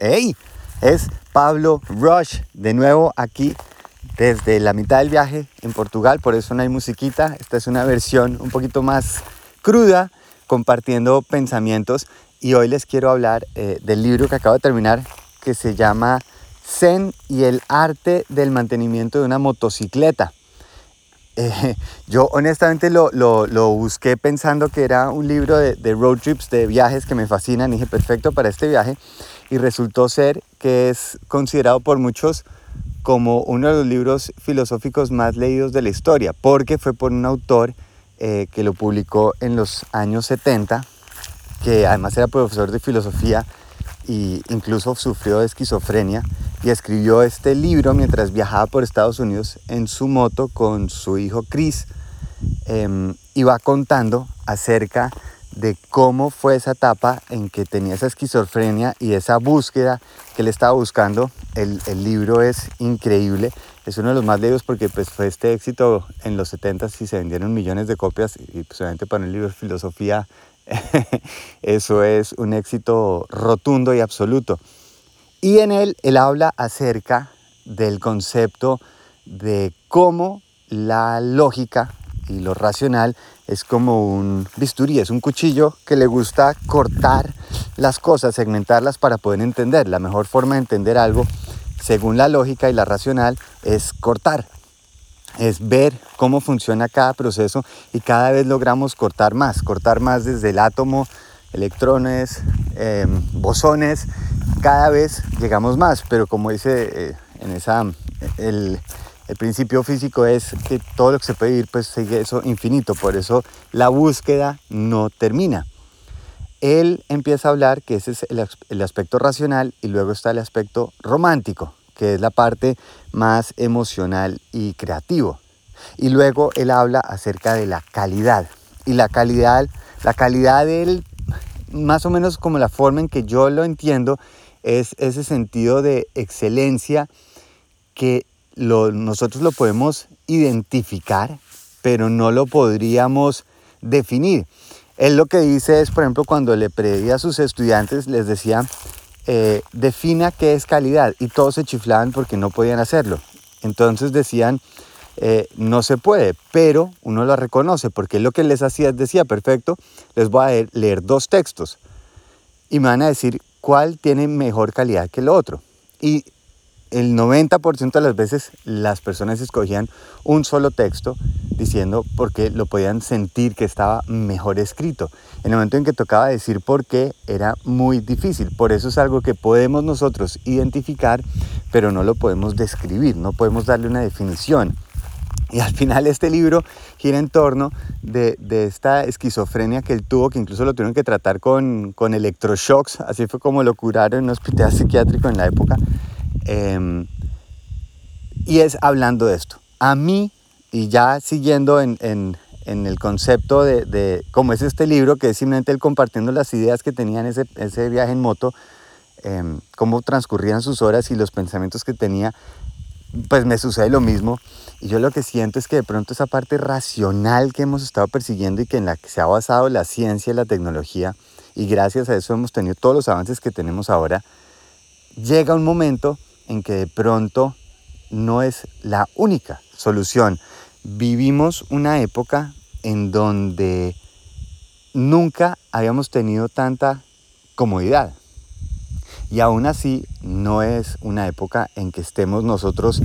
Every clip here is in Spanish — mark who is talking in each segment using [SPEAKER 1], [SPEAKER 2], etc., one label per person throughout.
[SPEAKER 1] ¡Hey! Es Pablo Rush de nuevo aquí desde la mitad del viaje en Portugal, por eso no hay musiquita. Esta es una versión un poquito más cruda, compartiendo pensamientos. Y hoy les quiero hablar eh, del libro que acabo de terminar, que se llama Zen y el arte del mantenimiento de una motocicleta. Eh, yo honestamente lo, busqué pensando que era un libro de, de, road trips, de viajes que me fascinan. Y dije, perfecto para este viaje. Y resultó ser que es considerado por muchos como uno de los libros filosóficos más leídos de la historia, porque fue por un autor eh, que lo publicó en los años 70, que además era profesor de filosofía e incluso sufrió de esquizofrenia y escribió este libro mientras viajaba por Estados Unidos en su moto con su hijo Chris eh, y va contando acerca de cómo fue esa etapa en que tenía esa esquizofrenia y esa búsqueda que él estaba buscando. El, el, libro es increíble, es uno de los más leídos porque pues, fue este éxito en los 70 y se vendieron millones de copias y pues, obviamente para un libro de filosofía eso es un éxito rotundo y absoluto. Y en él él habla acerca del concepto de cómo la lógica y lo racional es como un bisturí, es un cuchillo que le gusta cortar las cosas, segmentarlas para poder entender. La mejor forma de entender algo, según la lógica y la racional, es cortar. Es ver cómo funciona cada proceso y cada vez logramos cortar más, cortar más desde el átomo, electrones, em, bosones, cada vez llegamos más, pero como dice eh, en esa, el, principio físico es que todo lo que se puede vivir pues sigue eso infinito, por eso la búsqueda no termina. Él empieza a hablar que ese es el, aspecto racional y luego está el aspecto romántico, que es la parte más emocional y creativo. Y luego él habla acerca de la calidad. Y la calidad, la calidad de él, más o menos como la forma en que yo lo entiendo, es ese sentido de excelencia que nosotros lo podemos identificar, pero no lo podríamos definir. Él lo que dice es, por ejemplo, cuando le pedía a sus estudiantes, les decía, eh, defina qué es calidad, y todos se chiflaban porque no podían hacerlo. Entonces decían, eh, no se puede, pero uno lo reconoce, porque lo que les hacía, decía, perfecto, les voy a leer dos textos y me van a decir cuál tiene mejor calidad que el otro. Y el 90% de las veces las personas escogían un solo texto diciendo porque lo podían sentir que estaba mejor escrito. En el momento en que tocaba decir por qué era muy difícil. Por eso es algo que podemos nosotros identificar, pero no lo podemos describir, no podemos darle una definición. Y al final este libro gira en torno de, esta esquizofrenia que él tuvo, que incluso lo tuvieron que tratar con, con electroshocks, así fue como lo curaron en un hospital psiquiátrico en la época. Em, y es hablando de esto. A mí, y ya siguiendo en, el concepto de, cómo es este libro, que es simplemente él compartiendo las ideas que tenía en ese, ese viaje en moto, em, cómo transcurrían sus horas y los pensamientos que tenía, pues me sucede lo mismo. Y yo lo que siento es que de pronto esa parte racional que hemos estado persiguiendo y que en la que se ha basado la ciencia y la tecnología, y gracias a eso hemos tenido todos los avances que tenemos ahora, llega un momento en que de pronto no es la única solución. Vivimos una época en donde nunca habíamos tenido tanta comodidad. Y aún así no es una época en que estemos nosotros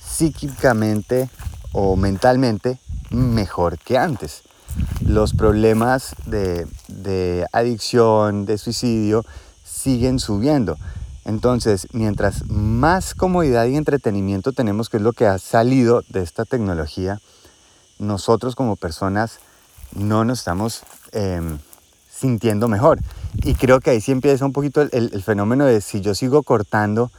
[SPEAKER 1] psíquicamente o mentalmente mejor que antes. Los problemas de, adicción, de suicidio, siguen subiendo. Entonces, mientras más comodidad y entretenimiento tenemos, que es lo que ha salido de esta tecnología, nosotros como personas no nos estamos em, sintiendo mejor. Y creo que ahí sí empieza un poquito el, fenómeno de si yo sigo cortando,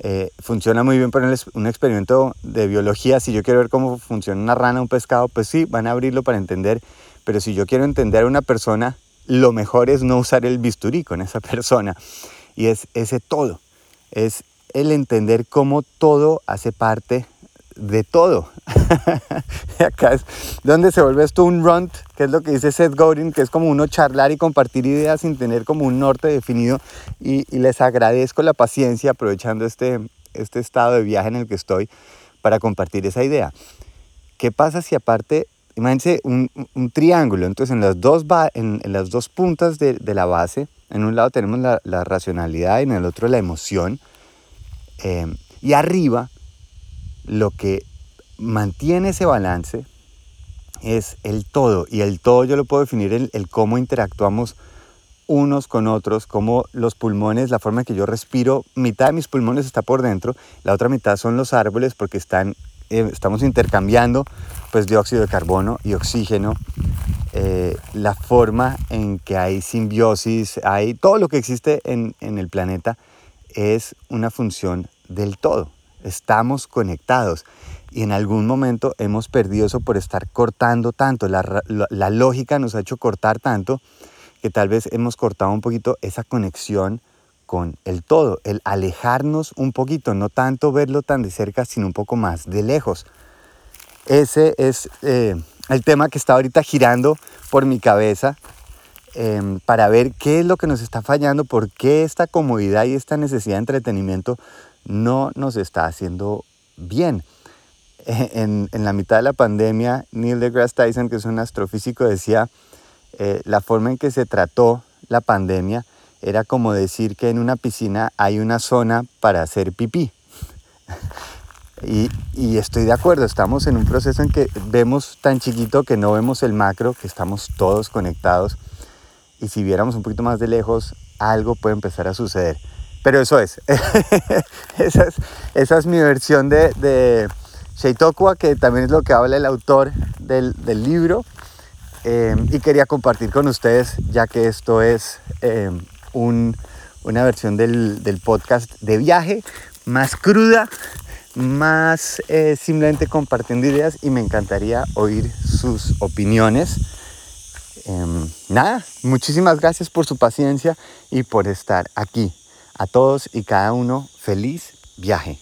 [SPEAKER 1] eh, funciona muy bien para un experimento de biología. Si yo quiero ver cómo funciona una rana, un pescado, pues sí, van a abrirlo para entender. Pero si yo quiero entender a una persona, lo mejor es no usar el bisturí con esa persona. Y es ese todo, es el entender cómo todo hace parte de todo. acá es donde se vuelve esto un runt, que es lo que dice Seth Godin, que es como uno charlar y compartir ideas sin tener como un norte definido. Y, les agradezco la paciencia aprovechando este, este estado de viaje en el que estoy para compartir esa idea. ¿Qué pasa si aparte, imagínense un, un triángulo, entonces en las dos, en, en las dos puntas de, de, la base, en un lado tenemos la, la, racionalidad y en el otro la emoción, eh, y arriba lo que mantiene ese balance es el todo, y el todo yo lo puedo definir en el cómo interactuamos unos con otros, como los pulmones, la forma en que yo respiro, mitad de mis pulmones está por dentro, la otra mitad son los árboles porque están, eh, estamos intercambiando pues dióxido de carbono y oxígeno, eh, la forma en que hay simbiosis, hay todo lo que existe en el planeta es una función del todo, estamos conectados y en algún momento hemos perdido eso por estar cortando tanto, la, la, lógica nos ha hecho cortar tanto que tal vez hemos cortado un poquito esa conexión con el todo, el alejarnos un poquito, no tanto verlo tan de cerca, sino un poco más de lejos. Ese es eh, el tema que está ahorita girando por mi cabeza eh, para ver qué es lo que nos está fallando, por qué esta comodidad y esta necesidad de entretenimiento no nos está haciendo bien. En, en la mitad de la pandemia, Neil deGrasse Tyson, que es un astrofísico, decía, eh, la forma en que se trató la pandemia era como decir que en una piscina hay una zona para hacer pipí. y, y, estoy de acuerdo, estamos en un proceso en que vemos tan chiquito que no vemos el macro, que estamos todos conectados. Y si viéramos un poquito más de lejos, algo puede empezar a suceder. Pero eso es. esa, es mi versión de, de que también es lo que habla el autor del, libro. Eh, y quería compartir con ustedes, ya que esto es eh, un, una versión del, del, podcast de viaje, más cruda, más eh, simplemente compartiendo ideas y me encantaría oír sus opiniones. Em, nada, muchísimas gracias por su paciencia y por estar aquí. A todos y cada uno, feliz viaje.